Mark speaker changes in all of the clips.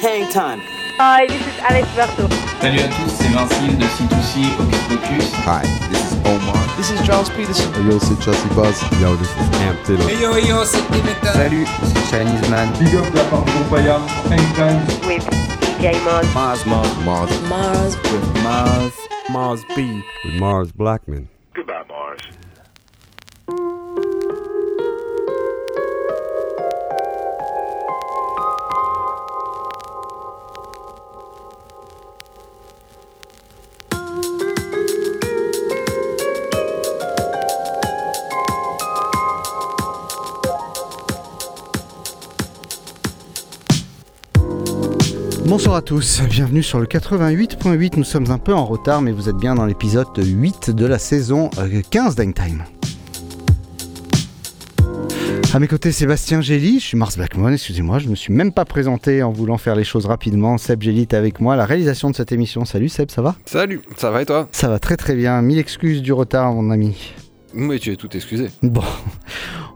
Speaker 1: hang time.
Speaker 2: Hi, this is Alex Berto.
Speaker 3: Salut à tous, c'est Vincile de C2C Hocus Pocus.
Speaker 4: Hi, this is Omar.
Speaker 5: This is Charles Peterson.
Speaker 6: Yo, c'est Chelsea Buzz. Yo, this is Amp Taylor.
Speaker 7: Hey yo, yo, c'est Dimitra.
Speaker 8: Salut, c'est Chinese Man.
Speaker 9: Big up la part de Paya, Hang Time.
Speaker 2: With DJ Mars.
Speaker 4: Mars, Mars, Mars.
Speaker 1: Mars.
Speaker 4: With Mars.
Speaker 6: Mars B. With Mars Blackman.
Speaker 10: Bonsoir à tous, bienvenue sur le 88.8. Nous sommes un peu en retard, mais vous êtes bien dans l'épisode 8 de la saison euh, 15 d'Hangtime. À mes côtés, Sébastien Gély, je suis Mars Blackmon, excusez-moi, je me suis même pas présenté en voulant faire les choses rapidement. Seb Gély est avec moi, la réalisation de cette émission. Salut Seb, ça va?
Speaker 5: Salut, ça va et toi?
Speaker 10: Ça va très très bien, mille excuses du retard mon ami.
Speaker 5: Oui, tu es tout excusé.
Speaker 10: Bon,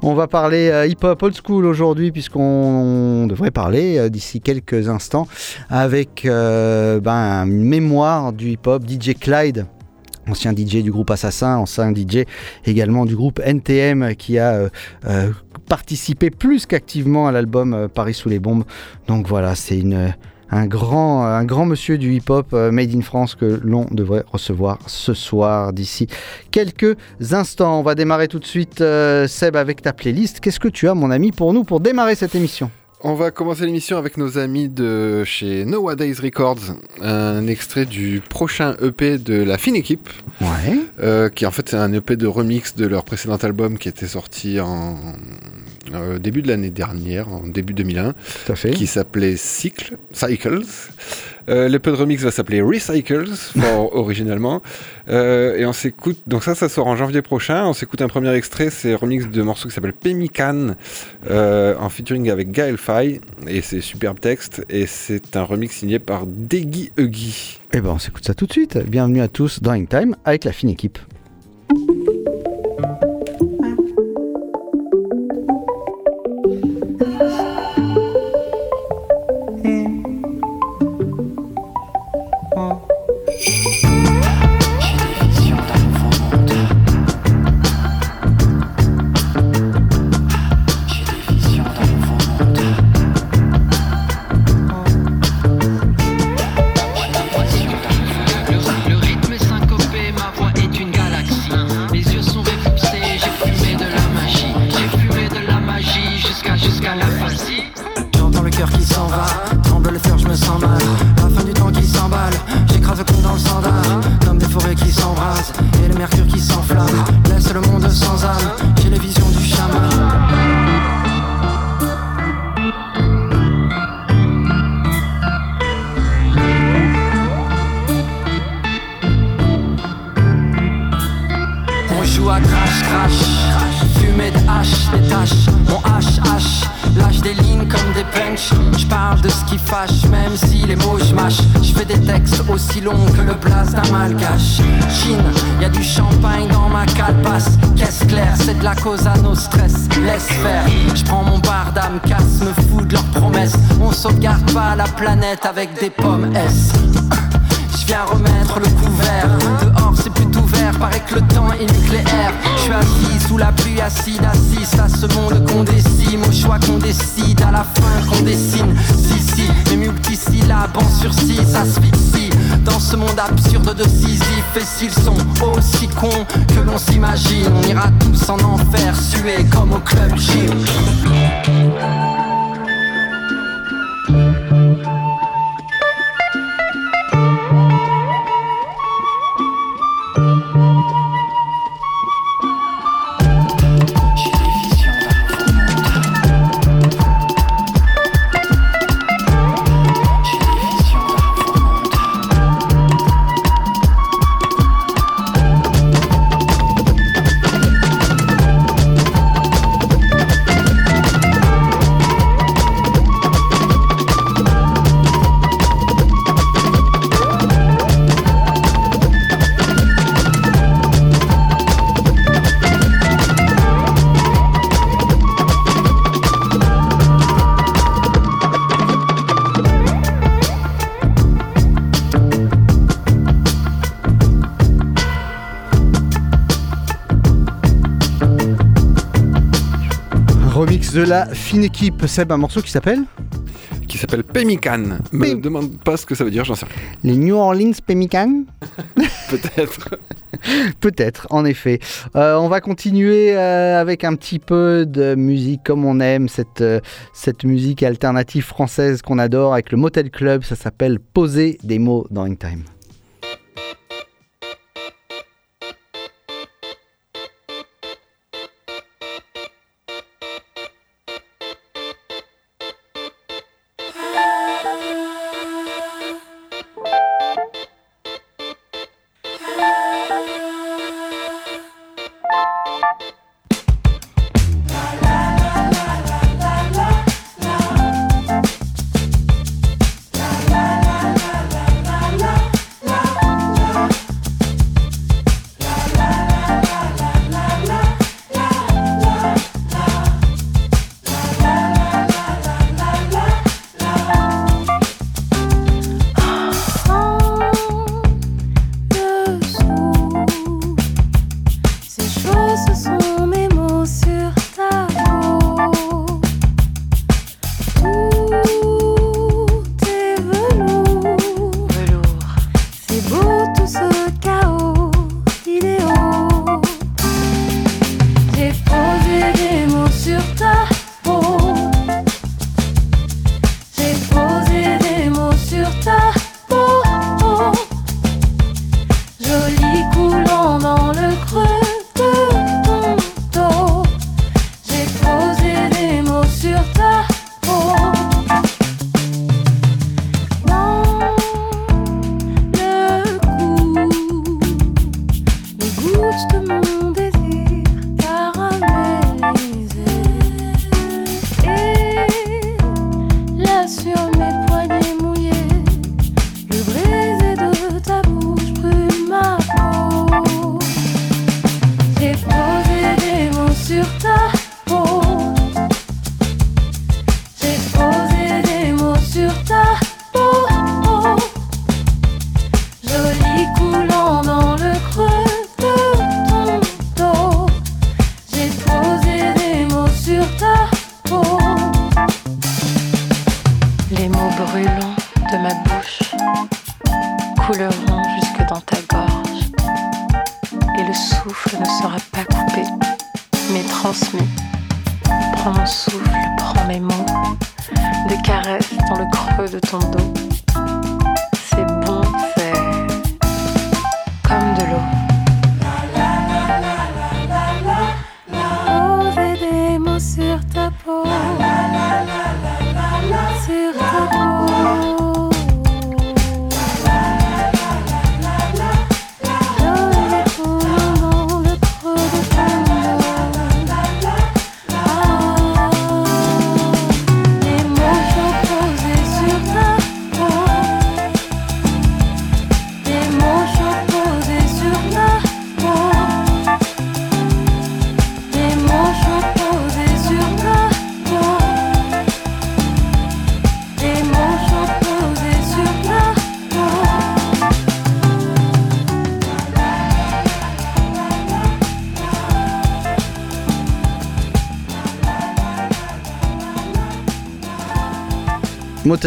Speaker 10: on va parler euh, hip-hop old school aujourd'hui, puisqu'on devrait parler euh, d'ici quelques instants avec euh, ben, une mémoire du hip-hop, DJ Clyde. Ancien DJ du groupe Assassin, ancien DJ également du groupe NTM qui a participé plus qu'activement à l'album Paris sous les bombes. Donc voilà, c'est une, un, grand, un grand monsieur du hip-hop euh, made in France que l'on devrait recevoir ce soir d'ici quelques instants. On va démarrer tout de suite, euh, Seb, avec ta playlist. Qu'est-ce que tu as, mon ami, pour nous pour démarrer cette émission?
Speaker 5: On va commencer l'émission avec nos amis de chez Nowadays Records, un extrait du prochain EP de la fine équipe,
Speaker 10: Ouais.
Speaker 5: euh, qui en fait c'est un EP de remix de leur précédent album qui était sorti en euh, début de l'année dernière, en début 2001,
Speaker 10: Tout à fait.
Speaker 5: qui s'appelait Cycle, Cycles. Euh, L'EP de remix va s'appeler Recycles, for- originalement. Euh, et on s'écoute, donc ça, ça sort en janvier prochain. On s'écoute un premier extrait, c'est un remix de morceau qui s'appelle Pemican, euh, en featuring avec Gaël Faye. Et c'est superbe texte. Et c'est un remix signé par Deggy Huggy.
Speaker 10: Eh ben, on s'écoute ça tout de suite. Bienvenue à tous dans Hangtime avec la fine équipe.
Speaker 7: Avec des De
Speaker 10: la fine équipe. Seb, un morceau qui s'appelle
Speaker 5: Qui s'appelle Pemmican. Me demande pas ce que ça veut dire, j'en sais rien.
Speaker 10: Les New Orleans Pemmican
Speaker 5: Peut-être.
Speaker 10: Peut-être, en effet. Euh, on va continuer euh, avec un petit peu de musique comme on aime, cette, euh, cette musique alternative française qu'on adore avec le Motel Club. Ça s'appelle Poser des mots dans In Time.
Speaker 8: Couleront jusque dans ta gorge. Et le souffle ne sera pas coupé, mais transmis. Prends mon souffle, prends mes mots, des caresses dans le creux de ton dos.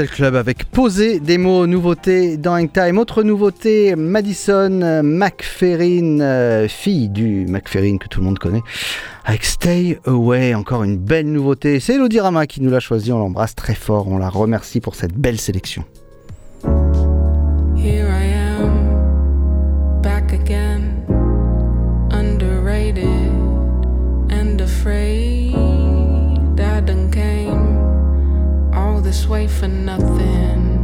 Speaker 10: Club avec Poser des mots, nouveauté dans Time. Autre nouveauté, Madison euh, McFerrin, euh, fille du McFerrin que tout le monde connaît, avec Stay Away. Encore une belle nouveauté. C'est Elodie Rama qui nous l'a choisi. On l'embrasse très fort. On la remercie pour cette belle sélection.
Speaker 11: Here I am, back again, underrated and afraid. This way for nothing.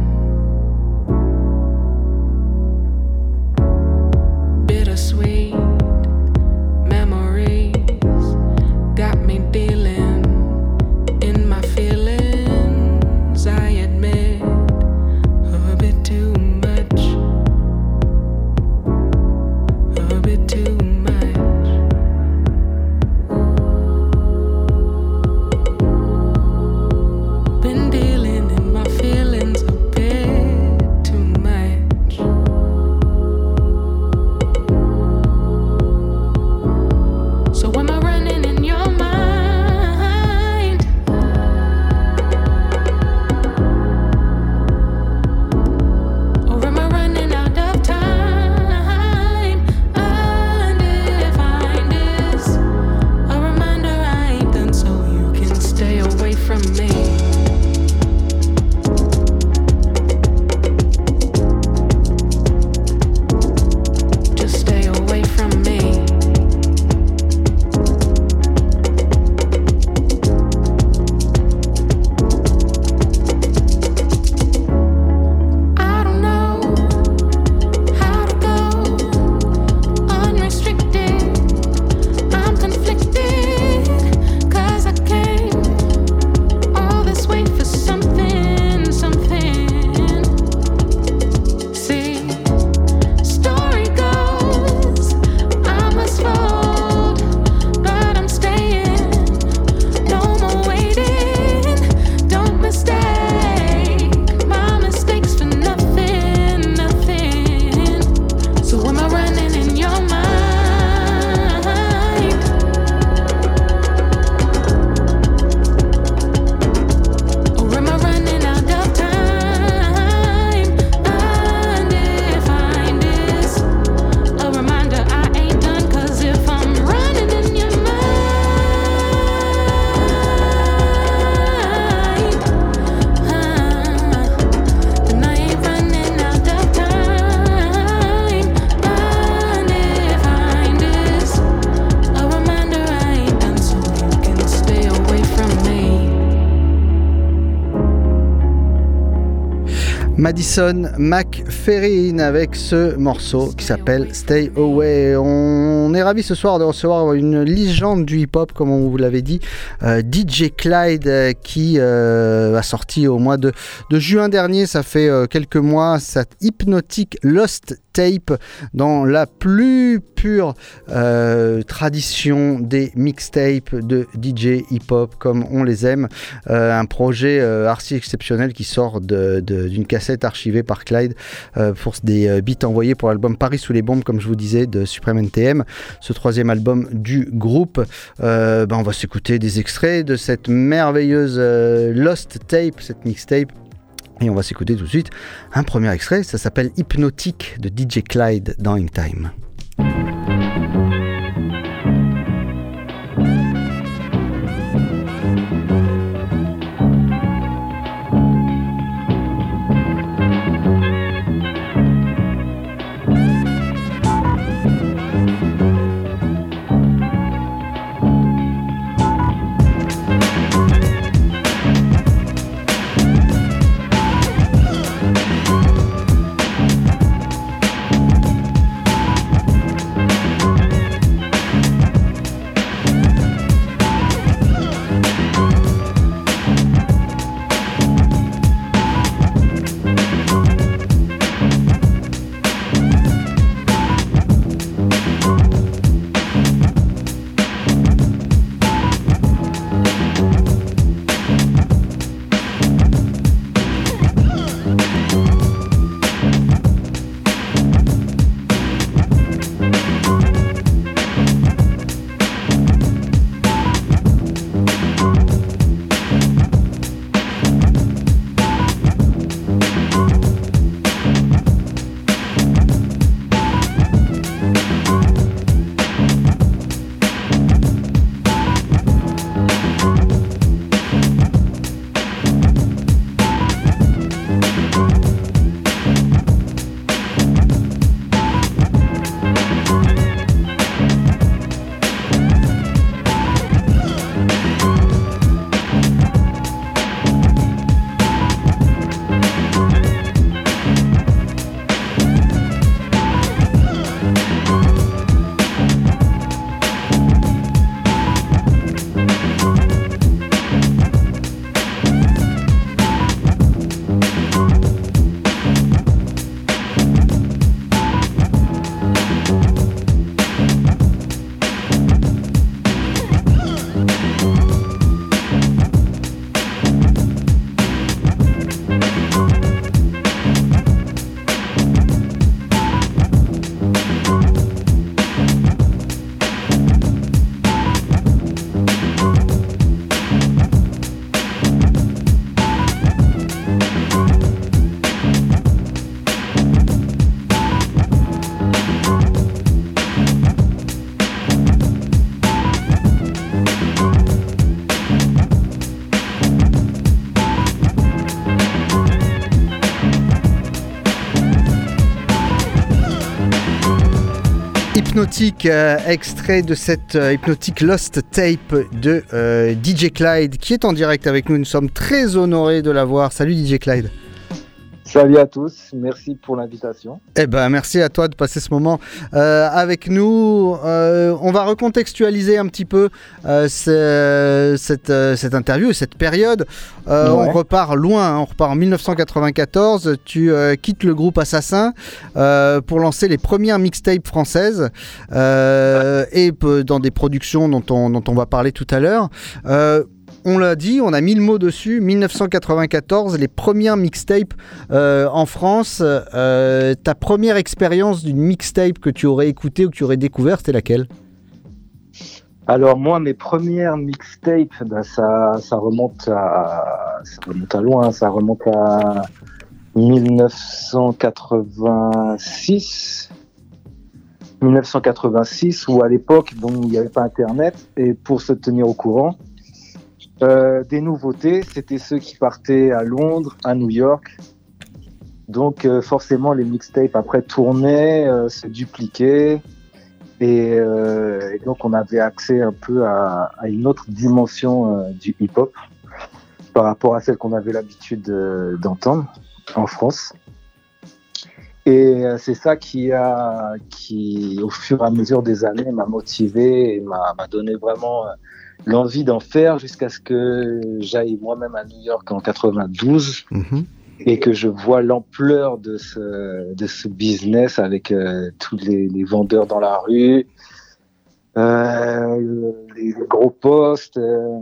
Speaker 10: Madison McFerrin avec ce morceau qui s'appelle Stay Away. On est ravi ce soir de recevoir une légende du hip-hop, comme on vous l'avait dit, euh, DJ Clyde, euh, qui euh, a sorti au mois de, juin dernier, ça fait quelques mois, cette hypnotique Lost Tape dans la plus pure euh, tradition des mixtapes de DJ hip-hop comme on les aime. Euh, un projet euh, archi exceptionnel qui sort d'une cassette archivée par Clyde euh, pour des beats envoyés pour l'album Paris sous les bombes, comme je vous disais, de Supreme NTM, ce troisième album du groupe. Ben, on va s'écouter des extraits de cette merveilleuse Lost Tape, cette mixtape. Et on va s'écouter tout de suite un premier extrait, ça s'appelle Hypnotique de DJ Clyde dans In Time. Hypnotique, euh, extrait de cette euh, Hypnotique Lost Tape de euh, DJ Clyde qui est en direct avec nous. Nous sommes très honorés de l'avoir. Salut DJ Clyde.
Speaker 12: Salut à tous, merci pour l'invitation.
Speaker 10: Eh ben, merci à toi de passer ce moment euh, avec nous. Euh, on va recontextualiser un petit peu euh, ce- cette, cette interview et cette période.
Speaker 12: Ouais.
Speaker 10: On repart loin, hein. on repart en 1994. Tu quittes le groupe Assassin pour lancer les premières mixtapes françaises et dans des productions dont on, dont on va parler tout à l'heure. On l'a dit, on a mis le mot dessus. 1994, les premières mixtapes euh, en France. Euh, ta première expérience d'une mixtape que tu aurais écoutée ou que tu aurais découvert, c'était laquelle?
Speaker 12: Alors moi, mes premières mixtapes, ça, ça remonte à, ça remonte à loin, ça remonte à 1986. 1986, où à l'époque, bon, il n'y avait pas Internet, et pour se tenir au courant, euh, des nouveautés, c'était ceux qui partaient à Londres, à New York. Donc euh, forcément, les mixtapes après tournaient, euh, se dupliquaient. Et, donc on avait accès un peu à, une autre dimension du hip-hop par rapport à celle qu'on avait l'habitude d'entendre. en France. Et c'est ça qui a, qui, au fur et à mesure des années, m'a motivé et m'a donné vraiment l'envie d'en faire jusqu'à ce que j'aille moi-même à New York en 92
Speaker 10: Mhm.
Speaker 12: et que je vois l'ampleur de ce, de ce business avec euh, tous les, les vendeurs dans la rue, euh, les, gros postes, euh,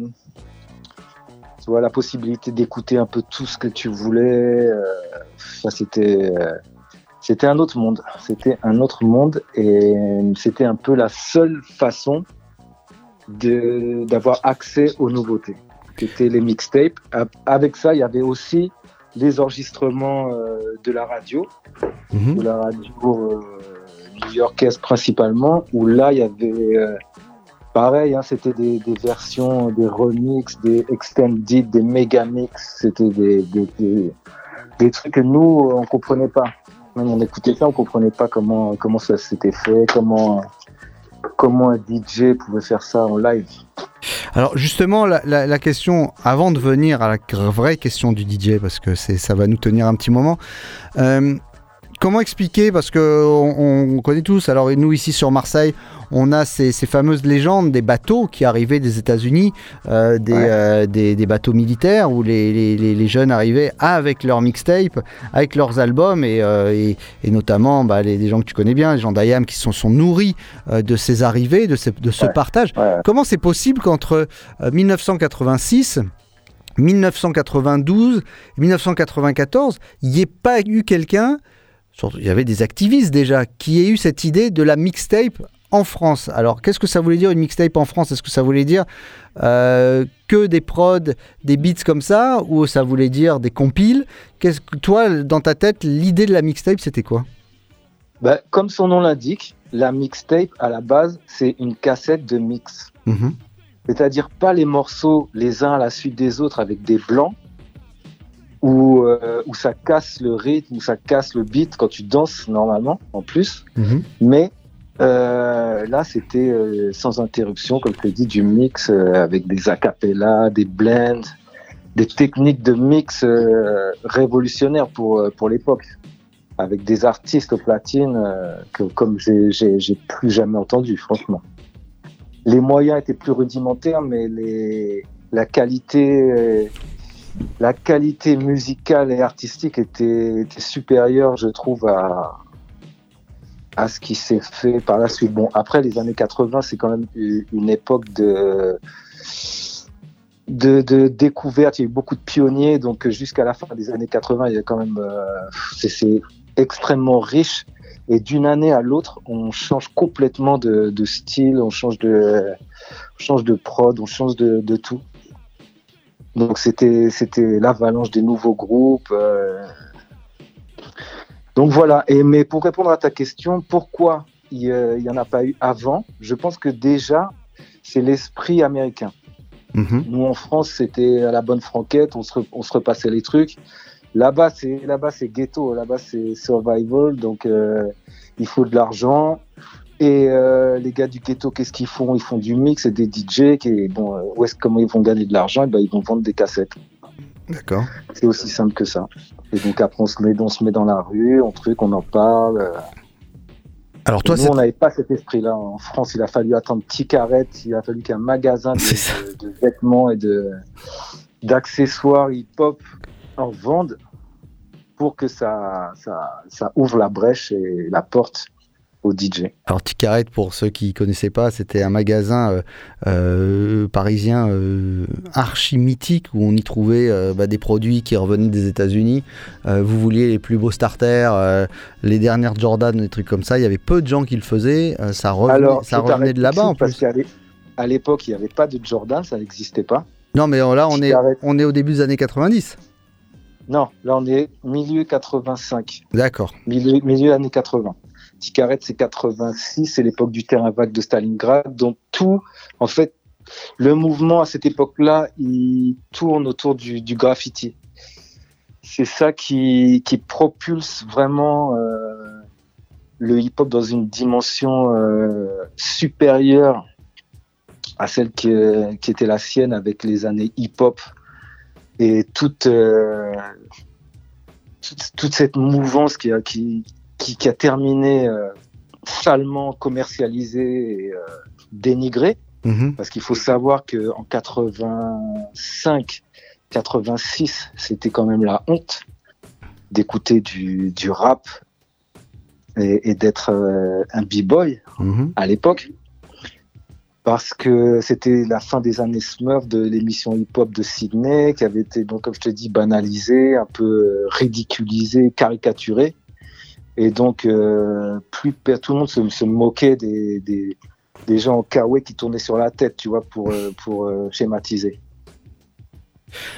Speaker 12: tu vois, la possibilité d'écouter un peu tout ce que tu voulais. ça, c'était, c'était un autre monde. C'était un autre monde et c'était un peu la seule façon d'avoir accès aux nouveautés. C'était les mixtapes. Avec ça, il y avait aussi les enregistrements euh, de la radio,
Speaker 10: Mhm.
Speaker 12: de la radio euh, new-yorkaise principalement, où là, il y avait euh, pareil, hein, c'était des, des versions, des remixes, des extended, des méga mix, c'était des, des, des, des trucs que nous, on comprenait pas. Même on écoutait ça, on comprenait pas comment, comment ça s'était fait, comment, comment un DJ pouvait faire ça en live.
Speaker 10: Alors justement, la, question, avant de venir à la vraie question du DJ, parce que ça va nous tenir un petit moment, euh, comment expliquer, parce que on, on connaît tous, alors nous ici sur Marseille, on a ces, ces fameuses légendes des bateaux qui arrivaient des États-Unis, euh, des,
Speaker 12: Ouais.
Speaker 10: euh, des, des bateaux militaires où les, les- les- les jeunes arrivaient avec leurs mixtapes, avec leurs albums et, euh, et- et notamment bah, les, gens que tu connais bien, les gens d'IAM qui sont, sont nourris de ces arrivées, de, ces- de ce
Speaker 12: Ouais.
Speaker 10: partage.
Speaker 12: Ouais.
Speaker 10: Comment c'est possible qu'entre euh, 1986 1992, 1994, il n'y ait pas eu quelqu'un, il y avait des activistes déjà, qui ait eu cette idée de la mixtape en France. Alors, qu'est-ce que ça voulait dire une mixtape en France? Est-ce que ça voulait dire euh, que des prods, des beats comme ça, ou ça voulait dire des compiles? Qu'est-ce que toi, dans ta tête, l'idée de la mixtape, c'était quoi?
Speaker 12: Ben, comme son nom l'indique, la mixtape, à la base, c'est une cassette de mix.
Speaker 10: Mhm.
Speaker 12: C'est-à-dire pas les morceaux les uns à la suite des autres avec des blancs, où, euh, où ça casse le rythme, où ça casse le beat quand tu danses normalement, en plus.
Speaker 10: Mhm.
Speaker 12: Mais euh, là, c'était euh, sans interruption, comme je l'ai dit, du mix euh, avec des acapellas, des blends, des techniques de mix euh, révolutionnaires pour, euh, pour l'époque, avec des artistes au platine euh, que, comme j'ai- plus jamais entendu, franchement. Les moyens étaient plus rudimentaires, mais les, la qualité, euh, la qualité musicale et artistique était, supérieure, je trouve, à, ce qui s'est fait par la suite. Bon, après, les années 80, c'est quand même une époque de, découverte. Il y a eu beaucoup de pionniers, donc jusqu'à la fin des années 80, il y a quand même, euh, c'est- extrêmement riche. Et d'une année à l'autre, on change complètement de, style, on change de, on change de prod, on change de tout. Donc c'était c'était l'avalanche des nouveaux groupes. euh. Donc voilà. Et mais pour répondre à ta question, pourquoi il n'y en a pas eu avant? Je pense que déjà c'est l'esprit américain.
Speaker 10: Mhm.
Speaker 12: Nous en France, c'était à la bonne franquette, on se, re- on se repassait les trucs. Là-bas, c'est là-bas, c'est ghetto. Là-bas, c'est survival. Donc, euh, il faut de l'argent. Et euh, les gars du ghetto, qu'est-ce qu'ils font? Ils font du mix et des DJ. Qui, bon, euh, où est-ce comment ils vont gagner de l'argent? Eh ben, ils vont vendre des cassettes.
Speaker 10: D'accord.
Speaker 12: C'est aussi simple que ça. Et donc après, on se met, on se met dans la rue, on truc, on en parle. euh.
Speaker 10: Alors toi,
Speaker 12: nous, on n'avait pas cet esprit-là. En France, il a fallu attendre petit carrette, il a fallu qu'un magasin de, de- de vêtements et de d'accessoires hip-hop en vende pour que ça, ça, ça ouvre la brèche et la porte au DJ.
Speaker 10: Alors Ticaret, pour ceux qui connaissaient pas, c'était un magasin euh, euh, parisien euh, archi mythique où on y trouvait euh, bah, des produits qui revenaient des États-Unis. Vous vouliez les plus beaux starters, les dernières Jordan, des trucs comme ça. Il y avait peu de gens qui le faisaient. ça revenait,
Speaker 12: Alors,
Speaker 10: ça
Speaker 12: je
Speaker 10: revenait
Speaker 12: t'arrête
Speaker 10: de là-bas en plus.
Speaker 12: Parce qu'à l'é- à l'époque, il n'y avait pas de Jordan, ça n'existait pas.
Speaker 10: Non, mais là, on est,
Speaker 12: Ticaret.
Speaker 10: on est au début des années 90.
Speaker 12: Non, là, on est milieu 85.
Speaker 10: D'accord.
Speaker 12: milieu, milieu années 80. C'est 86, c'est l'époque du terrain vague de Stalingrad. Donc tout, en fait, le mouvement à cette époque-là, il tourne autour du, graffiti. C'est ça qui, propulse vraiment euh, le hip-hop dans une dimension euh, supérieure à celle qui, qui était la sienne avec les années hip-hop et toute, euh, cette mouvance qui qui, qui, qui a terminé euh, salement commercialisée et euh, dénigrée.
Speaker 10: Mhm.
Speaker 12: Parce qu'il faut savoir que en 85, 86, c'était quand même la honte d'écouter du, du rap et, et d'être euh, un b-boy
Speaker 10: Mhm.
Speaker 12: à l'époque. Parce que c'était la fin des années Smurf de l'émission hip-hop de Sydney, qui avait été, donc, comme je te dis, banalisée, un peu euh, ridiculisée, caricaturée. Et donc, euh, plus tout le monde se, se moquait des, des, des gens en kawaii qui tournaient sur la tête, tu vois, pour, euh, pour euh, schématiser.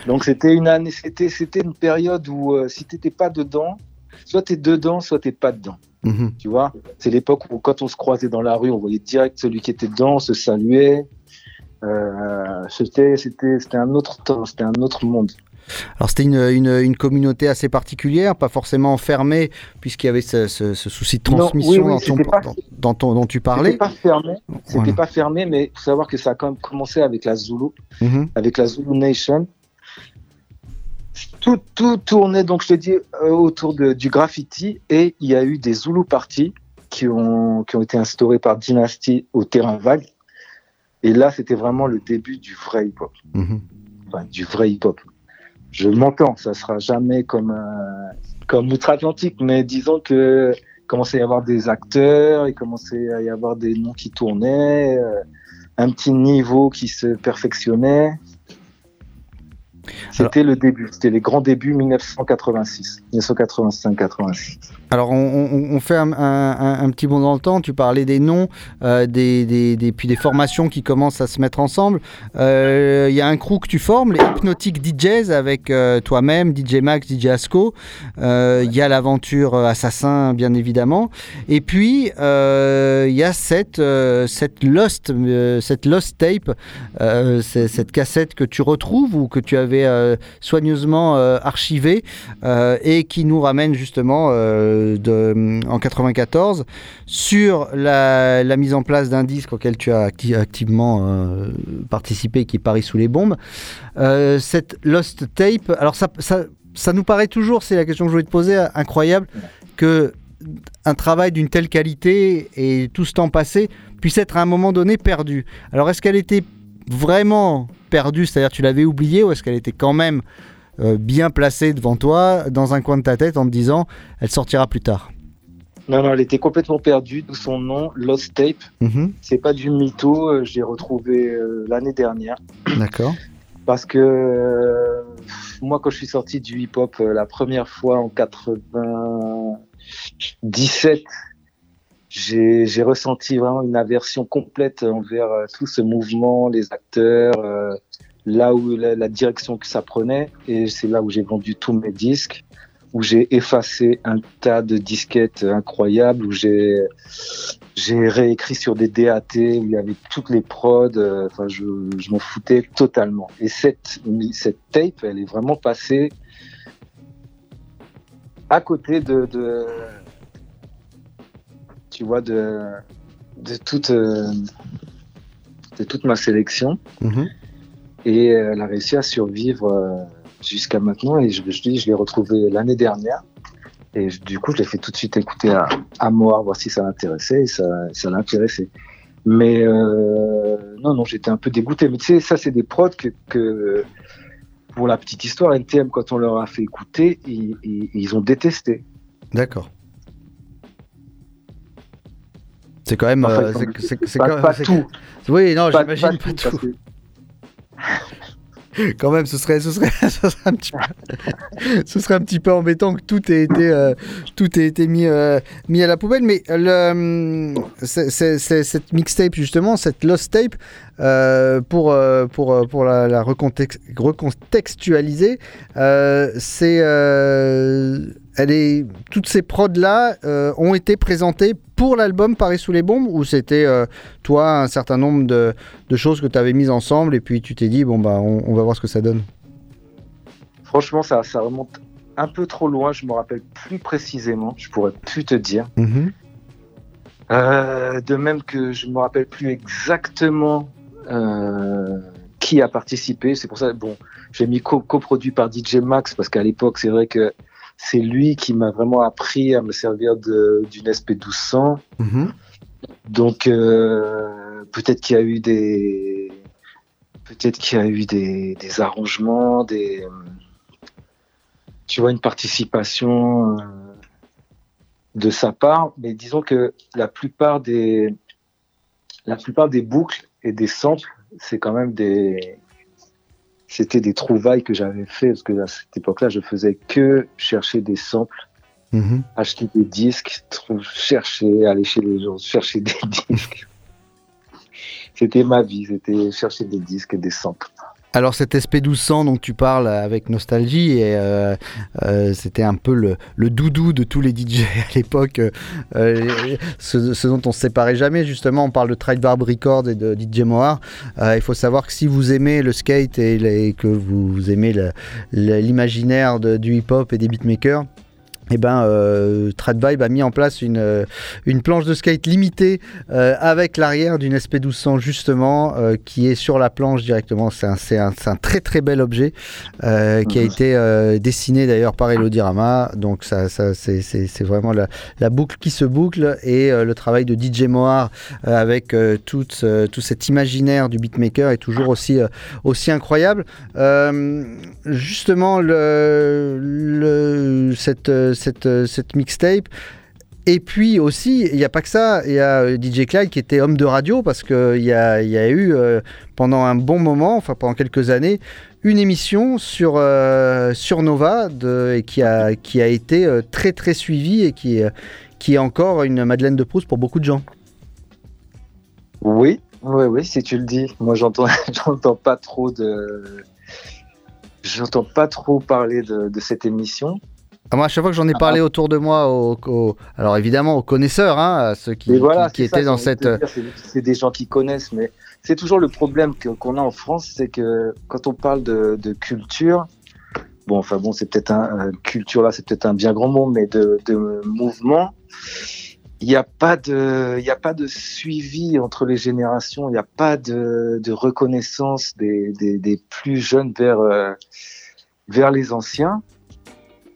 Speaker 12: Donc, c'était une année, c'était, c'était une période où euh, si t'étais pas dedans, soit t'es dedans, soit t'es pas dedans.
Speaker 10: Mhm.
Speaker 12: Tu vois, c'est l'époque où quand on se croisait dans la rue, on voyait direct celui qui était dedans, on se saluait. Euh, c'était, un autre temps, c'était un autre monde.
Speaker 10: Alors c'était une, une, une communauté assez particulière, pas forcément fermée, puisqu'il y avait ce, ce- ce souci de
Speaker 12: Non,
Speaker 10: transmission
Speaker 12: oui, oui,
Speaker 10: dans, ton-
Speaker 12: c'était pas-
Speaker 10: dans- dans ton- dont tu parlais.
Speaker 12: C'était pas fermé, c'était
Speaker 10: Voilà.
Speaker 12: pas fermé, mais faut savoir que ça a quand même commencé avec la Zulu,
Speaker 10: Mhm.
Speaker 12: avec la Zulu Nation. Tout, tout tournait donc, je te dis, euh, autour de, du graffiti, et il y a eu des Zulu parties qui ont, qui ont été instaurées par Dynasty au terrain vague. Et là, c'était vraiment le début du vrai hip-hop.
Speaker 10: Mhm.
Speaker 12: Enfin, du vrai hip-hop. Je m'entends, ça sera jamais comme, euh, comme Outre-Atlantique, mais disons que commençait à y avoir des acteurs, il commençait à y avoir des noms qui tournaient, euh, un petit niveau qui se perfectionnait. C'était le début, c'était les grands débuts 1986, 1985-86.
Speaker 10: Alors on, on- on fait un, un- un- un petit bond dans le temps, tu parlais des noms, euh, des, des, des- puis des formations qui commencent à se mettre ensemble. Euh, Il y a un crew que tu formes, les Hypnotic DJs, avec euh, toi-même, DJ Max, DJ Asco. Il y a l'aventure Assassin, bien évidemment. Et puis, il y a cette, cette, lost, cette Lost Tape, cette cassette que tu retrouves ou que tu avais euh, soigneusement euh, archivée euh, et qui nous ramène justement de, en 94 sur la, mise en place d'un disque auquel tu as acti- activement participé, qui est Paris sous les bombes. Cette Lost Tape, alors ça, ça, ça nous paraît toujours, c'est la question que je voulais te poser, incroyable que un travail d'une telle qualité et tout ce temps passé puisse être à un moment donné perdu. Alors est-ce qu'elle était vraiment perdue, c'est-à-dire tu l'avais oubliée, ou est-ce qu'elle était quand même euh, bien placée devant toi, dans un coin de ta tête, en te disant elle sortira plus tard?
Speaker 12: Non, non, elle était complètement perdue, d'où son nom, Lost Tape.
Speaker 10: Mhm.
Speaker 12: C'est pas du mytho, euh, je l'ai retrouvé euh, l'année dernière.
Speaker 10: D'accord.
Speaker 12: Parce que euh, moi, quand je suis sorti du hip-hop la première fois en 97, j'ai ressenti vraiment une aversion complète envers euh, tout ce mouvement, les acteurs, euh, là où la, la direction que ça prenait. Et c'est là où j'ai vendu tous mes disques, où j'ai effacé un tas de disquettes incroyables, où j'ai j'ai réécrit sur des DAT où il y avait toutes les prods. euh, Enfin, je, je m'en foutais totalement. Et cette, cette tape, elle est vraiment passée à côté de, de tu vois, de, de toute, euh, de toute ma sélection.
Speaker 10: Mhm.
Speaker 12: Et euh, elle a réussi à survivre euh, jusqu'à maintenant. Et je, je dis, je l'ai retrouvée l'année dernière. Et je- du coup, je l'ai fait tout de suite écouter à, à moi, voir si ça l'intéressait. Et ça, ça l'a intéressé. Mais euh, non, non, j'étais un peu dégoûté. Mais tu sais, ça, c'est des prods que, que, pour la petite histoire, NTM, quand on leur a fait écouter, ils, ils, ils ont détesté.
Speaker 10: D'accord. C'est quand même. Euh, c'est-
Speaker 12: pas- tout.
Speaker 10: Oui, non, j'imagine
Speaker 12: pas
Speaker 10: pas,
Speaker 12: tout,
Speaker 10: quand même, ce serait, ce serait, ce serait un petit peu, ce serait un petit peu embêtant que tout ait été, euh, tout ait été mis, euh, mis à la poubelle. Mais le, cette mixtape justement, cette lost tape, euh, pour, pour, pour la, la recontex- recontextualiser, c'est, elle est, toutes ces prods là ont été présentées pour l'album Paris sous les bombes ou c'était euh, toi un certain nombre de, de choses que tu avais mises ensemble et puis tu t'es dit bon bah on, on va voir ce que ça donne?
Speaker 12: Franchement, ça, ça remonte un peu trop loin. Je me rappelle plus précisément. Je pourrais plus te dire. Euh, de même que je me rappelle plus exactement euh, qui a participé. C'est pour ça, bon, j'ai mis co- coproduit par DJ Max parce qu'à l'époque, c'est vrai que c'est lui qui m'a vraiment appris à me servir d'une SP1200.
Speaker 10: Mhm.
Speaker 12: Donc euh, peut-être qu'il y a eu des peut-être qu'il y a eu des, des arrangements, des tu vois une participation euh, de sa part, mais disons que la plupart des la plupart des boucles et des samples, c'est quand même des c'était des trouvailles que j'avais fait parce que à cette époque-là, je faisais que chercher des samples
Speaker 10: Mhm.
Speaker 12: acheter des disques, chercher, aller chez les gens, chercher des disques. C'était ma vie, c'était chercher des disques et des samples.
Speaker 10: Alors cet SP1200 dont tu parles avec nostalgie, et, euh, euh, c'était un peu le, doudou de tous les DJ à l'époque, euh, euh, ce, dont on se séparait jamais. Justement, on parle de Tribarb Records et de DJ. Euh, il faut savoir que si vous aimez le skate et, que vous aimez l'imaginaire du hip-hop et des beatmakers, eh ben, euh, Trad Vibe a mis en place une, euh, une planche de skate limitée euh, avec l'arrière d'une SP1200 justement euh, qui est sur la planche directement. C'est un, un- un très très bel objet qui a été euh, dessiné d'ailleurs par Elodie Rama. Donc ça, ça, c'est- vraiment la, la boucle qui se boucle et le travail de DJ Moar euh, avec tout, tout cet imaginaire du beatmaker est toujours aussi, aussi incroyable. Justement, le, le- cette, cette, cette mixtape. Et puis aussi, il n'y a pas que ça, il y a euh, DJ Clyde qui était homme de radio parce qu'il y y a eu euh, pendant un bon moment, enfin pendant quelques années, une émission sur, euh, Nova et qui a, été euh, très très suivie et qui, est- encore une Madeleine de Proust pour beaucoup de gens.
Speaker 12: Oui, oui, oui, si tu le dis. Moi, j'entends, pas trop de, j'entends pas trop parler de cette émission.
Speaker 10: Ah, moi, à chaque fois que j'en ai parlé autour de moi, aux, aux- alors évidemment aux connaisseurs, hein, à ceux qui,
Speaker 12: Mais voilà,
Speaker 10: qui- qui
Speaker 12: c'est ça,
Speaker 10: étaient dans cette.
Speaker 12: C'est des gens qui connaissent, mais c'est toujours le problème qu'on a en France, c'est que quand on parle de, de culture, bon, enfin bon, c'est peut-être un, culture là, c'est peut-être un bien grand mot, mais de, de mouvement, il n'y a pas de, il a pas de suivi entre les générations, il n'y a pas de, de reconnaissance des, des, des plus jeunes vers euh, vers les anciens.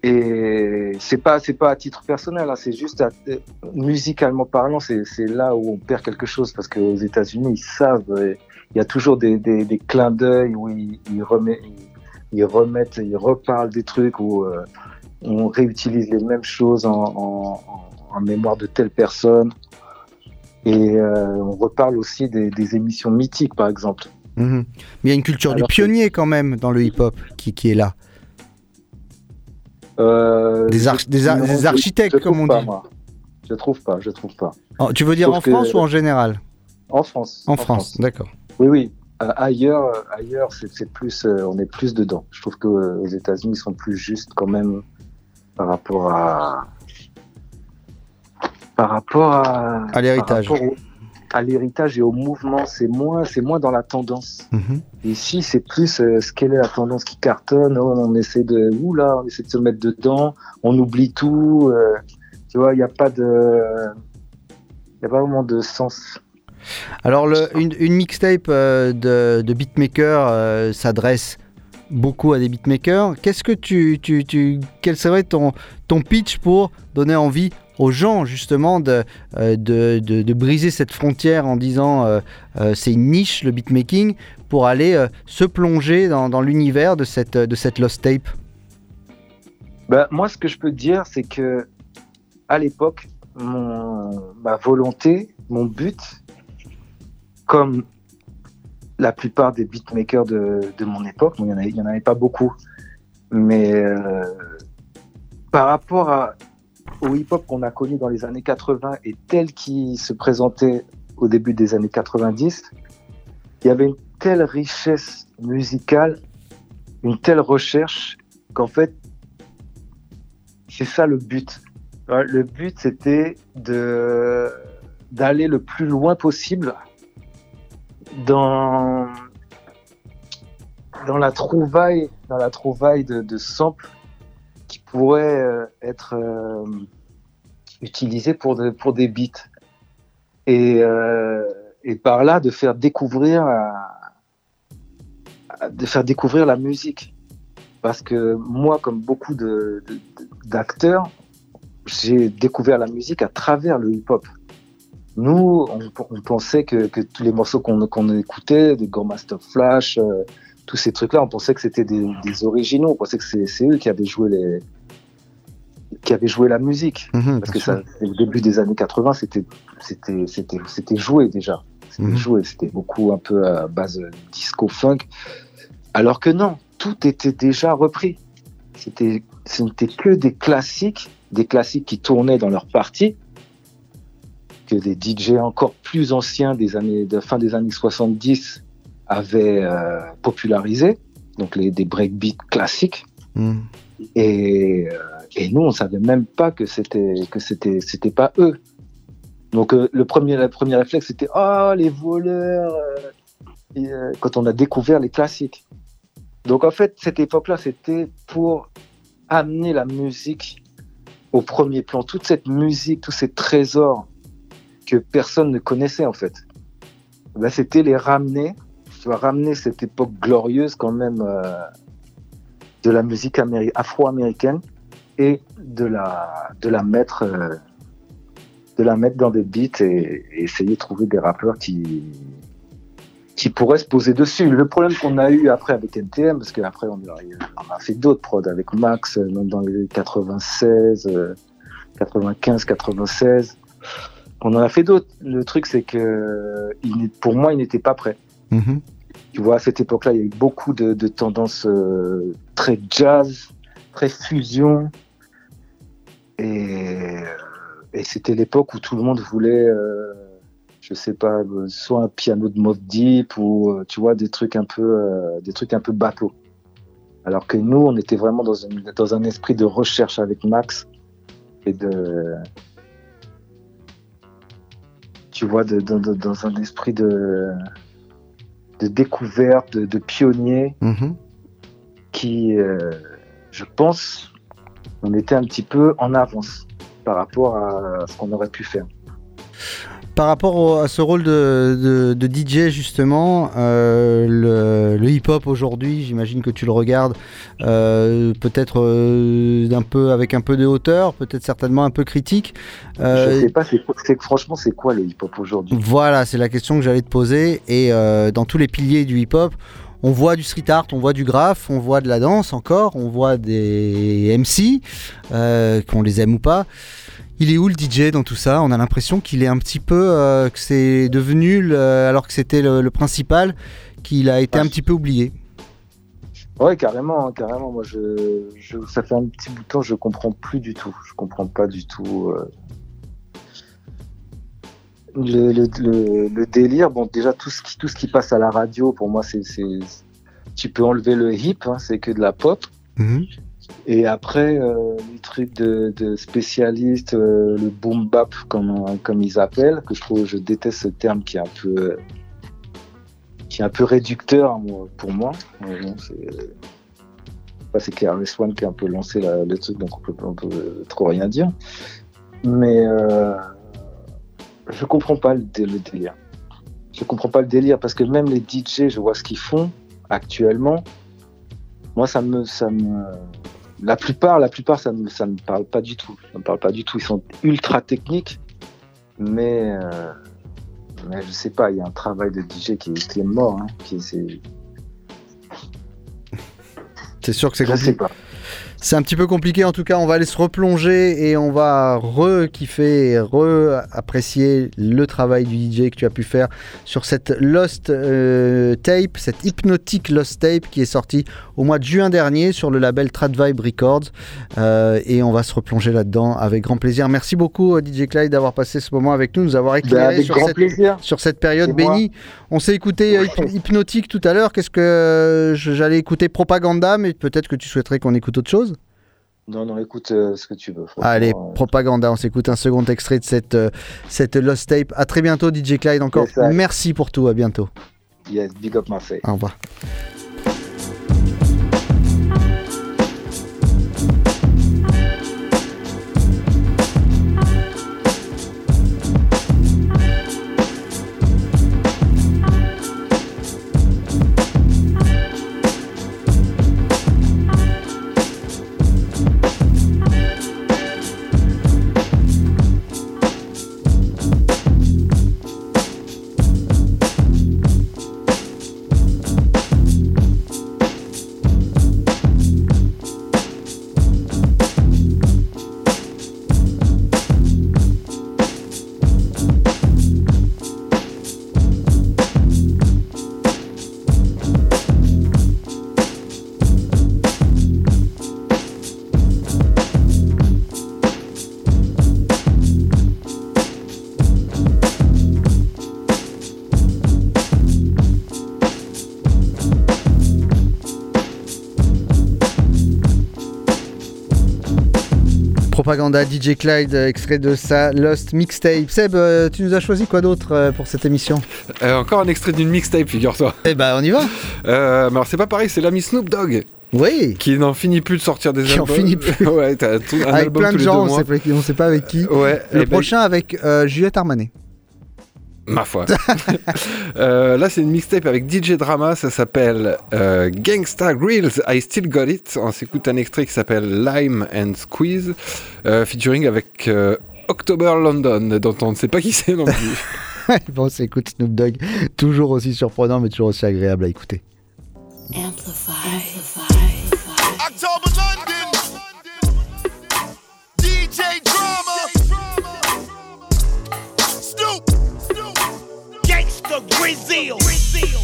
Speaker 12: Et c'est pas c'est pas à titre personnel, hein, c'est juste à- euh, musicalement parlant, c'est c'est là où on perd quelque chose parce qu'aux États-Unis ils savent, euh, il y a toujours des, des, des clins d'œil où ils, ils, remet- ils, ils remettent, ils reparlent des trucs où euh, on réutilise les mêmes choses en, en, en- en mémoire de telle personne. Et euh, on reparle aussi des, des émissions mythiques par exemple.
Speaker 10: Mhm. Mais il y a une culture
Speaker 12: Alors
Speaker 10: du pionnier quand même dans le hip-hop qui, qui est là.
Speaker 12: Euh,
Speaker 10: Des des ar- des architectes, comme on
Speaker 12: pas,
Speaker 10: dit.
Speaker 12: moi. Je trouve pas, je trouve pas.
Speaker 10: Oh, tu veux dire
Speaker 12: Sauf
Speaker 10: en France ou en général?
Speaker 12: En France.
Speaker 10: En France, d'accord.
Speaker 12: Oui, oui. Euh, ailleurs, ailleurs, c'est plus, euh, on est plus dedans. Je trouve que aux États-Unis, ils sont plus justes quand même par rapport à, par rapport à,
Speaker 10: À l'héritage.
Speaker 12: par à l'héritage et au mouvement. C'est moins, c'est moins dans la tendance.
Speaker 10: Mhm.
Speaker 12: Ici, c'est plus euh, ce quelle est la tendance qui cartonne. Oh, on essaie de, on essaie de se mettre dedans. On oublie tout. euh, tu vois, il n'y a pas de, il a pas vraiment de sens.
Speaker 10: Alors, le- une, une mixtape euh, de, de beatmaker s'adresse beaucoup à des beatmakers. Qu'est-ce que tu, tu, tu- quel serait ton, ton pitch pour donner envie aux gens justement de, euh, de, de- de briser cette frontière en disant euh, euh, c'est une niche le beatmaking pour aller se plonger dans, dans l'univers de cette, de cette lost tape.
Speaker 12: Ben, moi, ce que je peux dire, c'est que à l'époque, ma volonté, mon but, comme la plupart des beatmakers de, de mon époque, il n'y en, en avait pas beaucoup, mais par rapport à, au hip-hop qu'on a connu dans les années 80 et tel qu'il se présentait au début des années 90, il y avait une telle richesse musicale, une telle recherche qu'en fait, c'est ça le but. Le but, c'était d'aller le plus loin possible dans dans la trouvaille, dans la trouvaille de samples qui pourraient euh, être euh, utilisés pour pour des beats et euh, et par là de faire découvrir de faire découvrir la musique parce que moi, comme beaucoup d'acteurs, j'ai découvert la musique à travers le hip-hop. Nous, on, pensait que, que tous les morceaux qu'on qu'on écoutait, des Master Flash, euh, tous ces trucs-là, on pensait que c'était des, des originaux. On pensait que c'est eux qui avaient joué les qui avaient joué la musique.
Speaker 10: Mhm,
Speaker 12: Parce que ça, au début des années 80, c'était c'était c'était c'était joué déjà. C'était
Speaker 10: Mhm.
Speaker 12: joué. C'était beaucoup un peu à base disco funk. Alors que non, tout était déjà repris. C'était ce n'était que des classiques, des classiques qui tournaient dans leur partie que des DJ encore plus anciens des années de fin des années 70 avaient euh, popularisé, donc les des breakbeats classiques.
Speaker 10: Mhm.
Speaker 12: Et, euh, et nous, on savait même pas que c'était que c'était c'était pas eux. Donc euh, le premier le premier réflexe c'était ah les voleurs euh, et, euh, quand on a découvert les classiques. Donc en fait cette époque-là c'était pour amener la musique au premier plan, toute cette musique, tous ces trésors que personne ne connaissait en fait. Ben, c'était les ramener, ramener cette époque glorieuse quand même euh, de la musique améri- afro-américaine et de la, de la mettre, euh, de la mettre dans des beats et, essayer de trouver des rappeurs qui, qui pourraient se poser dessus. Le problème qu'on a eu après avec NTM, parce qu'après on, on a fait d'autres prods avec Max, euh, même dans les 96, euh, 95, 96. On en a fait d'autres. Le truc, c'est que pour moi, il n'était pas prêt.
Speaker 10: Mhm.
Speaker 12: Tu vois, à cette époque-là, il y a eu beaucoup de, tendances euh, très jazz, très fusion. Et, c'était l'époque où tout le monde voulait, euh, je sais pas, soit un piano de Mobb Deep ou, euh, tu vois, des trucs un peu, euh, des trucs un peu bateaux. Alors que nous, on était vraiment dans, une, dans un esprit de recherche avec Max et de, tu vois, dans un esprit de, de découverte, de, de pionnier,
Speaker 10: Mhm.
Speaker 12: qui, euh, je pense, on était un petit peu en avance par rapport à ce qu'on aurait pu faire.
Speaker 10: Par rapport au- à ce rôle de, de- de DJ justement, euh, le, le hip-hop aujourd'hui, j'imagine que tu le regardes euh, peut-être euh, peu avec un peu de hauteur, peut-être certainement un peu critique.
Speaker 12: Je sais pas, c'est, c'est- franchement, c'est quoi le hip-hop aujourd'hui?
Speaker 10: Voilà, c'est la question que j'allais te poser. Et dans tous les piliers du hip-hop, on voit du street art, on voit du graphe, on voit de la danse encore, on voit des MC, euh, qu'on les aime ou pas. Il est où le DJ dans tout ça? On a l'impression qu'il est un petit peu, euh, que c'est devenu, le- alors que c'était le, le principal, qu'il a été un petit peu oublié.
Speaker 12: Ouais, carrément, hein, carrément. Moi, je, je- ça fait un petit bout de temps, je comprends plus du tout. Je comprends pas du tout. euh, Le, le, le- le délire, bon, déjà, tout ce, qui, tout ce qui passe à la radio, pour moi, c'est. Tu peux enlever le hip, hein, c'est que de la pop. Et après, euh, les trucs de, de spécialistes, euh, le boom bap, comme, comme ils appellent, que je trouve, je déteste ce terme qui est un peu, euh, qui est un peu réducteur pour moi. Bon, c'est, enfin, c'est KRS One qui a un peu lancé la- le truc, donc on peut, on peut trop rien dire. Mais euh, je comprends pas le, dé- le délire. Je comprends pas le délire parce que même les DJ, je vois ce qu'ils font actuellement. Moi, ça me, ça me, la plupart, la plupart, ça me, ça me parle pas du tout. Ça me parle pas du tout. Ils sont ultra techniques, mais, euh, mais je sais pas. Il y a un travail de DJ qui, est- qui est mort. Hein, qui, c'est,
Speaker 10: C'est sûr que c'est
Speaker 12: je sais
Speaker 10: compliqué. C'est un petit peu compliqué. En tout cas, on va aller se replonger et on va re-kiffer et re-apprécier le travail du DJ que tu as pu faire sur cette Lost euh, Tape, cette hypnotique Lost Tape qui est sortie au mois de juin dernier sur le label Trad Vibe Records. Euh, et on va se replonger là-dedans avec grand plaisir. Merci beaucoup euh, DJ Clyde d'avoir passé ce moment avec nous, nous avoir éclairé
Speaker 12: Ben, avec
Speaker 10: sur, cette, sur cette période bénie. On s'est écouté Hyp- Hypnotique tout à l'heure, qu'est-ce que j'allais écouter Propaganda mais peut-être que tu souhaiterais qu'on écoute autre chose?
Speaker 12: Non, non, écoute euh, ce que tu veux.
Speaker 10: Allez,
Speaker 12: euh,
Speaker 10: propaganda, on s'écoute un second extrait de cette, euh, cette Lost Tape. À très bientôt, DJ Clyde. Encore merci pour tout. À bientôt.
Speaker 12: yes, big up Marseille.
Speaker 10: Au revoir. Propaganda, DJ Clyde, euh, extrait de sa Lost Mixtape. Seb, euh, tu nous as choisi quoi d'autre euh, pour cette émission
Speaker 5: Euh, encore un extrait d'une mixtape, figure-toi.
Speaker 10: Eh ben, on y va
Speaker 5: Euh, mais alors, c'est pas pareil, c'est l'ami Snoop Dogg.
Speaker 10: Oui
Speaker 5: Qui n'en finit plus de sortir des
Speaker 10: Qui en
Speaker 5: albums.
Speaker 10: finit plus.
Speaker 5: ouais, t'as un
Speaker 10: Avec
Speaker 5: album
Speaker 10: plein
Speaker 5: tous
Speaker 10: de
Speaker 5: les
Speaker 10: gens,
Speaker 5: deux
Speaker 10: on
Speaker 5: mois.
Speaker 10: sait, pas, on sait pas avec qui.
Speaker 5: Ouais,
Speaker 10: Le
Speaker 5: eh ben,
Speaker 10: prochain avec euh, Juliette Armanet.
Speaker 5: Ma foi. Euh, là, c'est une mixtape avec DJ Drama, ça s'appelle euh, Gangsta Grills, I Still Got It. On s'écoute un extrait qui s'appelle Lime and Squeeze, euh, featuring avec euh, October London, dont on ne sait pas qui c'est non plus.
Speaker 10: bon, c'est écoute Snoop Dogg, toujours aussi surprenant, mais toujours aussi agréable à écouter.
Speaker 13: October Gangsta Brazil.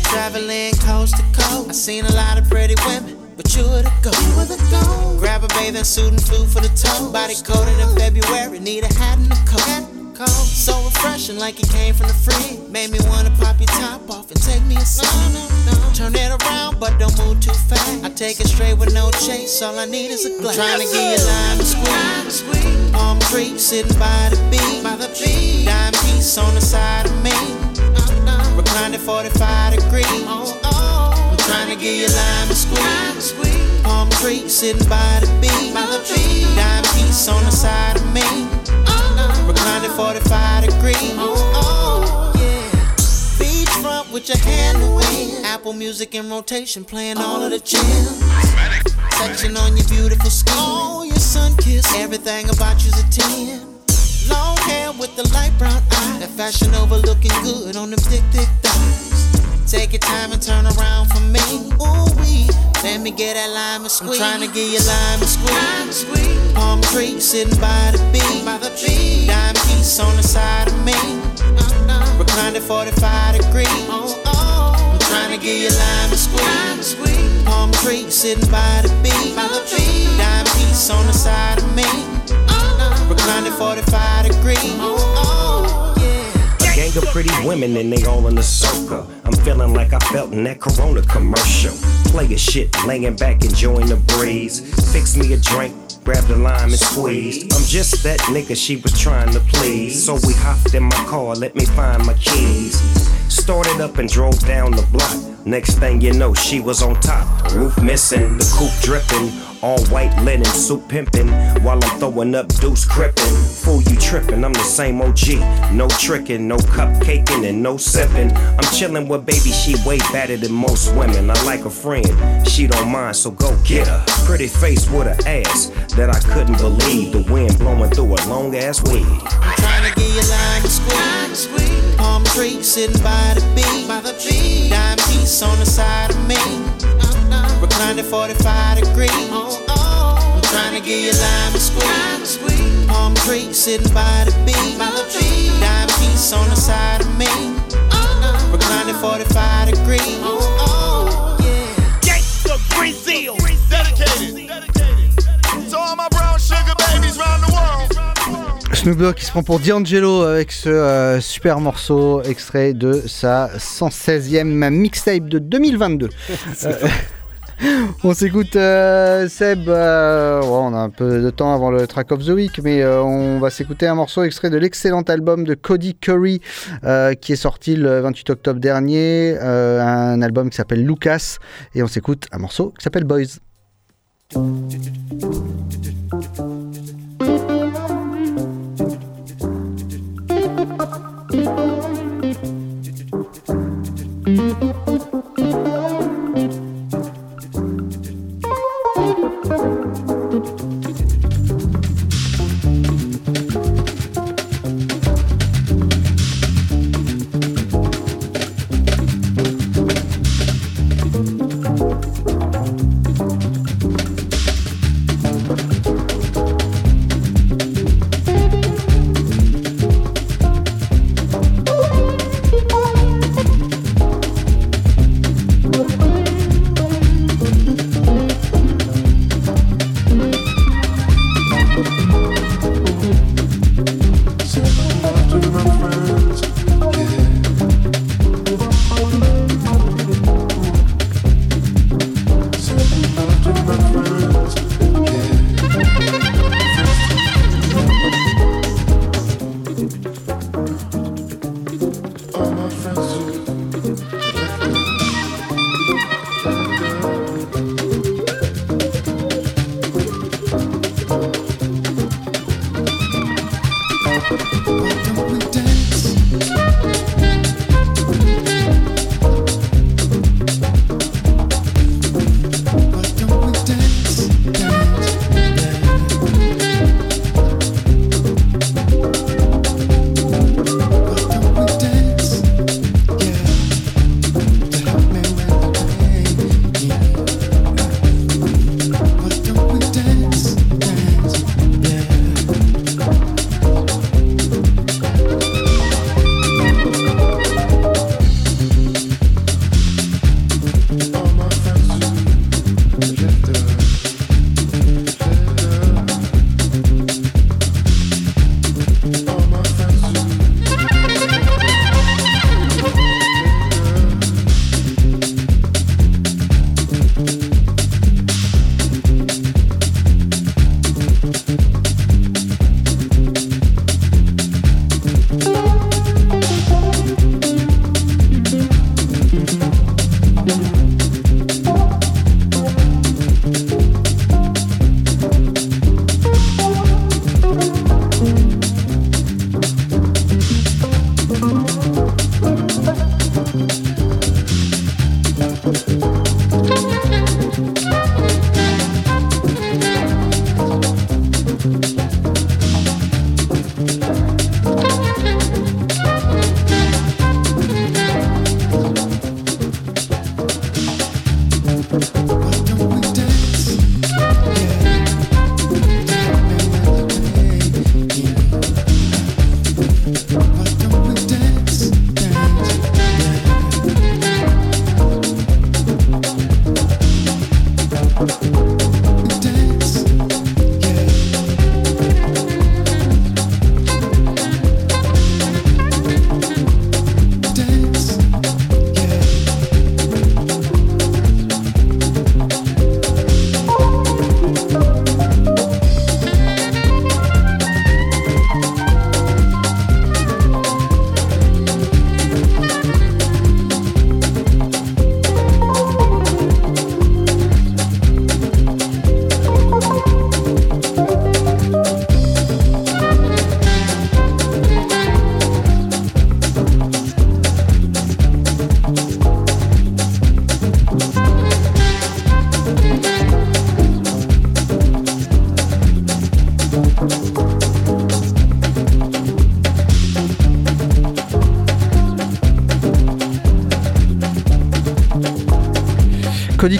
Speaker 14: Traveling coast to coast, I seen a lot of pretty women, but you were the go. You were the go. Grab a bathing suit and flew for the toe. Body coated in February, need a hat and a coat. Cold. So refreshing, like it came from the fridge. Made me wanna pop your top off and take me a sip. Turn it around, but don't move too fast. I take it straight with no chase. All I need is a glass. I'm trying to get you lime and squeeze. Palm tree sitting by the beach. By the beach. Dime piece on the side of me. Reclined at 45 degrees. Oh, oh. I'm trying to get you lime and squeeze. Palm tree sitting by the beach. By the beach. Dime piece on the side of me. Uh-huh. Reclined at 45 degrees. Oh, oh. yeah. Beachfront with your hand in. Apple music in rotation, playing all of the jams. Section on your beautiful skin. Oh, your sun kiss. Everything about you's a 10. Long hair with the light brown eye. That fashion over looking good on them thick, thick thighs. Take your time and turn around for me. Ooh, wee. Let me get that lime and squeeze. I'm trying to get you lime and squeeze. Palm tree sitting by the beach. By the beach. Dime piece on the side of me. Uh-huh. Reclined at 45 degrees. Oh, oh. I'm trying to get you lime and squeeze. Palm tree sitting by the beach. By the beach. Dime piece on the side of me. Uh-huh. Reclined at 45 degrees. Oh.
Speaker 15: A gang of pretty women and they all in a circle. I'm feeling like I felt in that Corona commercial. Play a shit, laying back, enjoying the breeze. Fix me a drink, grab the lime and squeeze. I'm just that nigga she was trying to please. So we hopped in my car, let me find my keys. Started up and drove down the block. Next thing you know, she was on top. Roof missing, the coupe dripping. All white linen, soup pimping. While I'm throwing up deuce crippin'. Fool you trippin', I'm the same OG. No trickin', no cupcaking, and no sippin'. I'm chillin' with baby, she way better than most women. I like a friend, she don't mind, so go get her. Pretty face with a ass that I couldn't believe. The wind blowing through a long ass weed.
Speaker 14: I'm trying to get you lime and squeeze. Palm tree sitting by the beach. By the beach. Dime piece on the side of me. Uh-huh. Reclined at 45 degrees. Oh, oh. I'm trying to get you lime and squeeze. Palm tree sitting by the beach. By the beach. Dime piece on the side of me. Uh-huh. Reclined at 45 degrees. Oh, oh, yeah.
Speaker 13: Gangsta Brazil. Dedicated. To all my brown sugar babies round the world.
Speaker 10: Snoop Dogg qui se prend pour D'Angelo avec ce euh, super morceau extrait de sa 116e mixtape de 2022. Euh, on s'écoute euh, Seb, euh, ouais, on a un peu de temps avant le track of the week, mais euh, on va s'écouter un morceau extrait de l'excellent album de Cody Curry qui est sorti le 28 octobre dernier, un album qui s'appelle Lucas, et on s'écoute un morceau qui s'appelle Boys.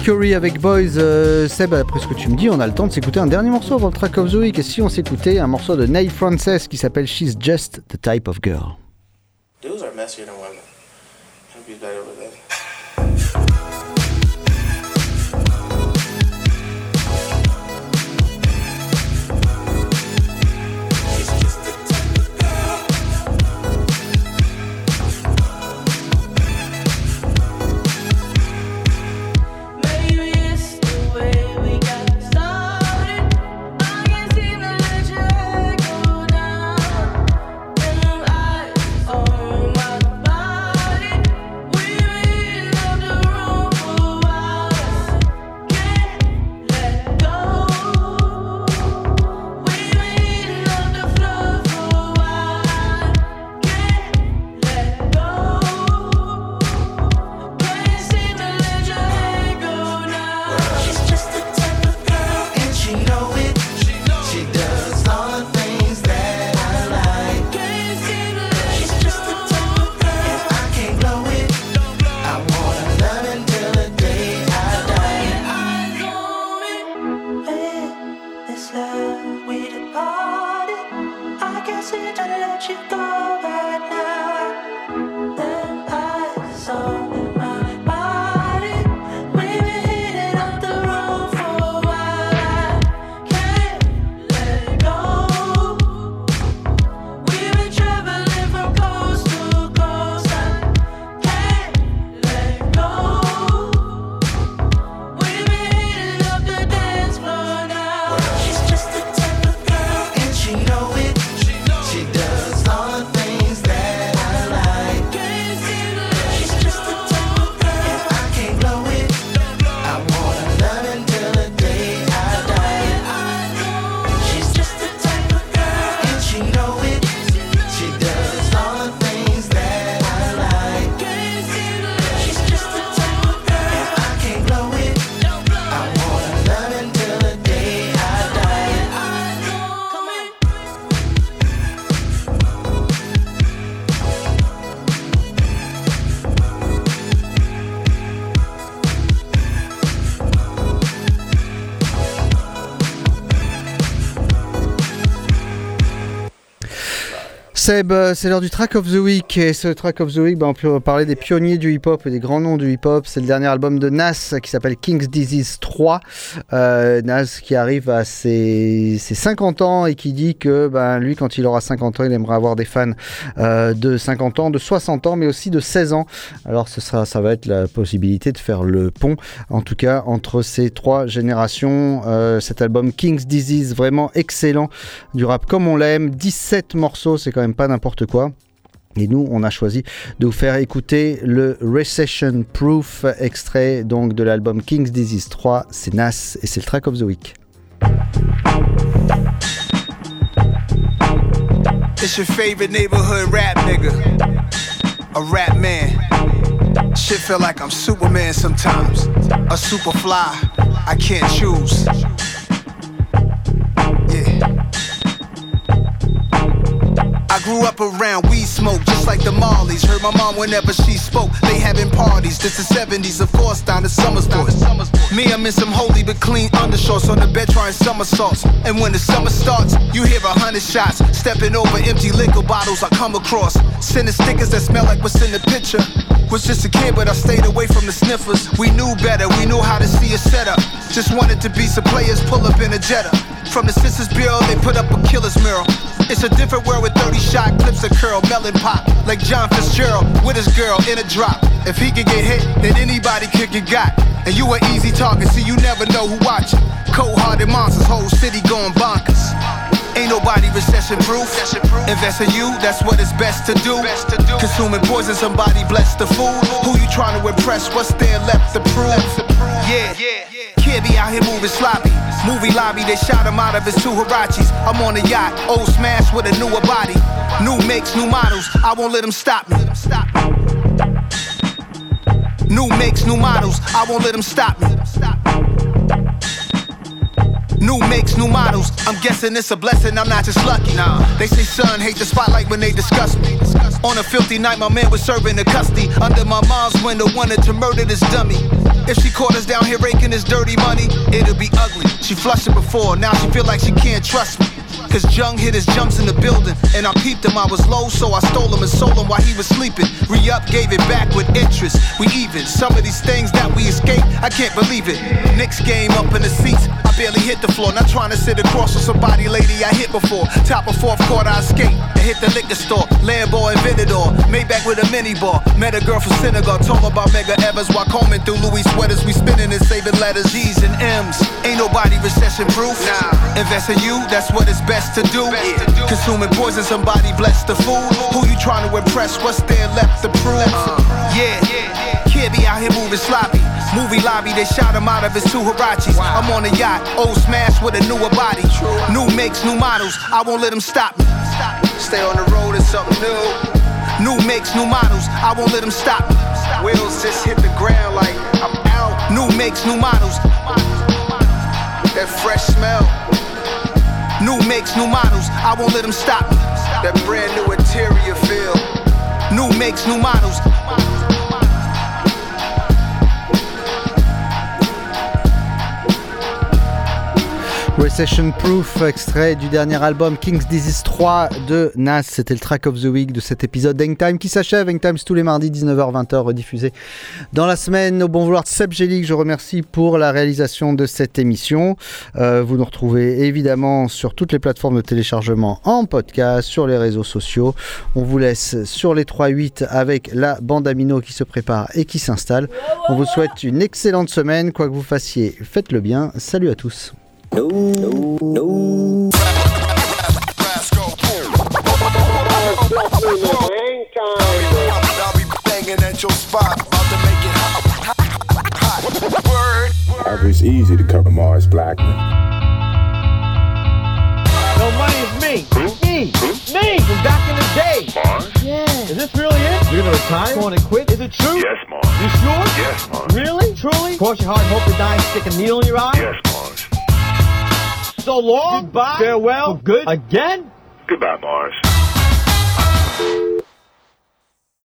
Speaker 16: Mercury avec Boys. Euh, Seb, après ce que tu me dis, on a le temps de s'écouter un dernier morceau avant le track of the week. Et si on s'écoutait un morceau de Nate Frances qui s'appelle She's Just the Type of Girl.
Speaker 10: Seb, euh, c'est l'heure du track of the week et ce track of the week, bah, on peut parler des pionniers du hip-hop et des grands noms du hip-hop. C'est le dernier album de Nas qui s'appelle King's Disease 3. Euh, Nas qui arrive à ses, ses 50 ans et qui dit que ben, lui, quand il aura 50 ans, il aimerait avoir des fans euh, de 50 ans, de 60 ans, mais aussi de 16 ans. Alors ça va être la possibilité de faire le pont, en tout cas entre ces trois générations. Cet album King's Disease, vraiment excellent, du rap comme on l'aime, 17 morceaux, c'est quand même pas n'importe quoi. Et nous, on a choisi de vous faire écouter le Recession Proof extrait donc de l'album King's Disease 3. C'est Nas et c'est le track of the week.
Speaker 17: It's your favorite neighborhood rap nigga. A rap man. Shit feel like I'm Superman sometimes. A super fly. I can't choose. Yeah. I grew up around weed smoke, just like the Marleys. Heard my mom whenever she spoke. They having parties. This the 70s, of course, down to Summersport. Me, I'm in some holy but clean undershorts on the bed trying somersaults. And when the summer starts, you hear a hundred shots. Stepping over empty liquor bottles I come across. Sending stickers that smell like what's in the picture. Was just a kid, but I stayed away from the sniffers. We knew better, we knew how to see a setup. Just wanted to be some players, pull up in a Jetta. From the Sisters Bureau, they put up a killer's mural. It's a different world with 30 shot clips of curl, melon pop. Like John Fitzgerald with his girl in a drop. If he could get hit, then anybody could get got. And you were easy talking, so you never know who watching. Cold hearted monsters, whole city going bonkers. Ain't nobody recession proof. Invest in you, that's what it's best to do. Consuming poison, somebody bless the food. Who you trying to impress? What's there left to prove? Yeah. Kid be out here moving sloppy. Movie lobby, they shot him out of his two Hirachis. I'm on a yacht, old smash with a newer body. New makes, new models, I won't let them stop me. New makes, new models, I won't let them stop me. New makes, new models. I'm guessing it's a blessing, I'm not just lucky. Nah. They say, son, hate the spotlight when they discuss me. On a filthy night, my man was serving the custody. Under my mom's window, wanted to murder this dummy. If she caught us down here raking this dirty money, it'll be ugly. She flushed it before, now she feel like she can't trust me. Cause Jung hit his jumps in the building, and I peeped him. I was low, so I stole him and sold him while he was sleeping. Re up, gave it back with interest. We even. Some of these things that we escape, I can't believe it. Knicks game up in the seats. I barely hit the floor, not trying to sit across from somebody, lady I hit before. Top of fourth quarter, I skate and hit the liquor store. Lambo and Venador, Maybach with a mini bar. Met a girl from Senegal, told her about Mega Evers while combing through Louis sweaters. We spinning and saving letters, G's and M's. Ain't nobody recession proof. Nah. Invest in you, that's what it's best to do. Consuming poison, somebody bless the food. Who you trying to impress? What's there left to prove? Yeah. Kid be out here moving sloppy. Movie lobby, they shot him out of his two Hirachis. I'm on a yacht, old smash with a newer body. New makes, new models, I won't let them stop me. Stay on the road, it's something new. New makes, new models, I won't let them stop me. Wheels just hit the ground like I'm out. New makes, new models. That fresh smell. New makes, new models, I won't let them stop me. That brand new interior feel. New makes, new models.
Speaker 10: Recession Proof, extrait du dernier album King's Disease 3 de Nas. C'était le track of the week de cet épisode Hangtime qui s'achève. Hangtime, c'est tous les mardis, 19h-20h, rediffusé dans la semaine. Au bon vouloir de Seb Gélic, je remercie pour la réalisation de cette émission. Euh, vous nous retrouvez évidemment sur toutes les plateformes de téléchargement en podcast, sur les réseaux sociaux. On vous laisse sur les 3-8 avec la bande amino qui se prépare et qui s'installe. On vous souhaite une excellente semaine. Quoi que vous fassiez, faites-le bien. Salut à tous.
Speaker 18: No, no, no.
Speaker 17: I'll be banging at your spot, about to make it hot. hot. Word.
Speaker 19: It's easy to cover Mars Blackman.
Speaker 20: No money is me. Me. Me from back in the day.
Speaker 21: Mars?
Speaker 20: Yeah. Is this really it? You're gonna retire? Going to quit? Is it true?
Speaker 21: Yes, Mars.
Speaker 20: You sure?
Speaker 21: Yes, Mars.
Speaker 20: Really? Truly? Cross your heart and hope to die and stick a needle in your eye?
Speaker 21: Yes, Mars
Speaker 20: so long. Goodbye. Farewell. Good. Again?
Speaker 21: Goodbye, Mars.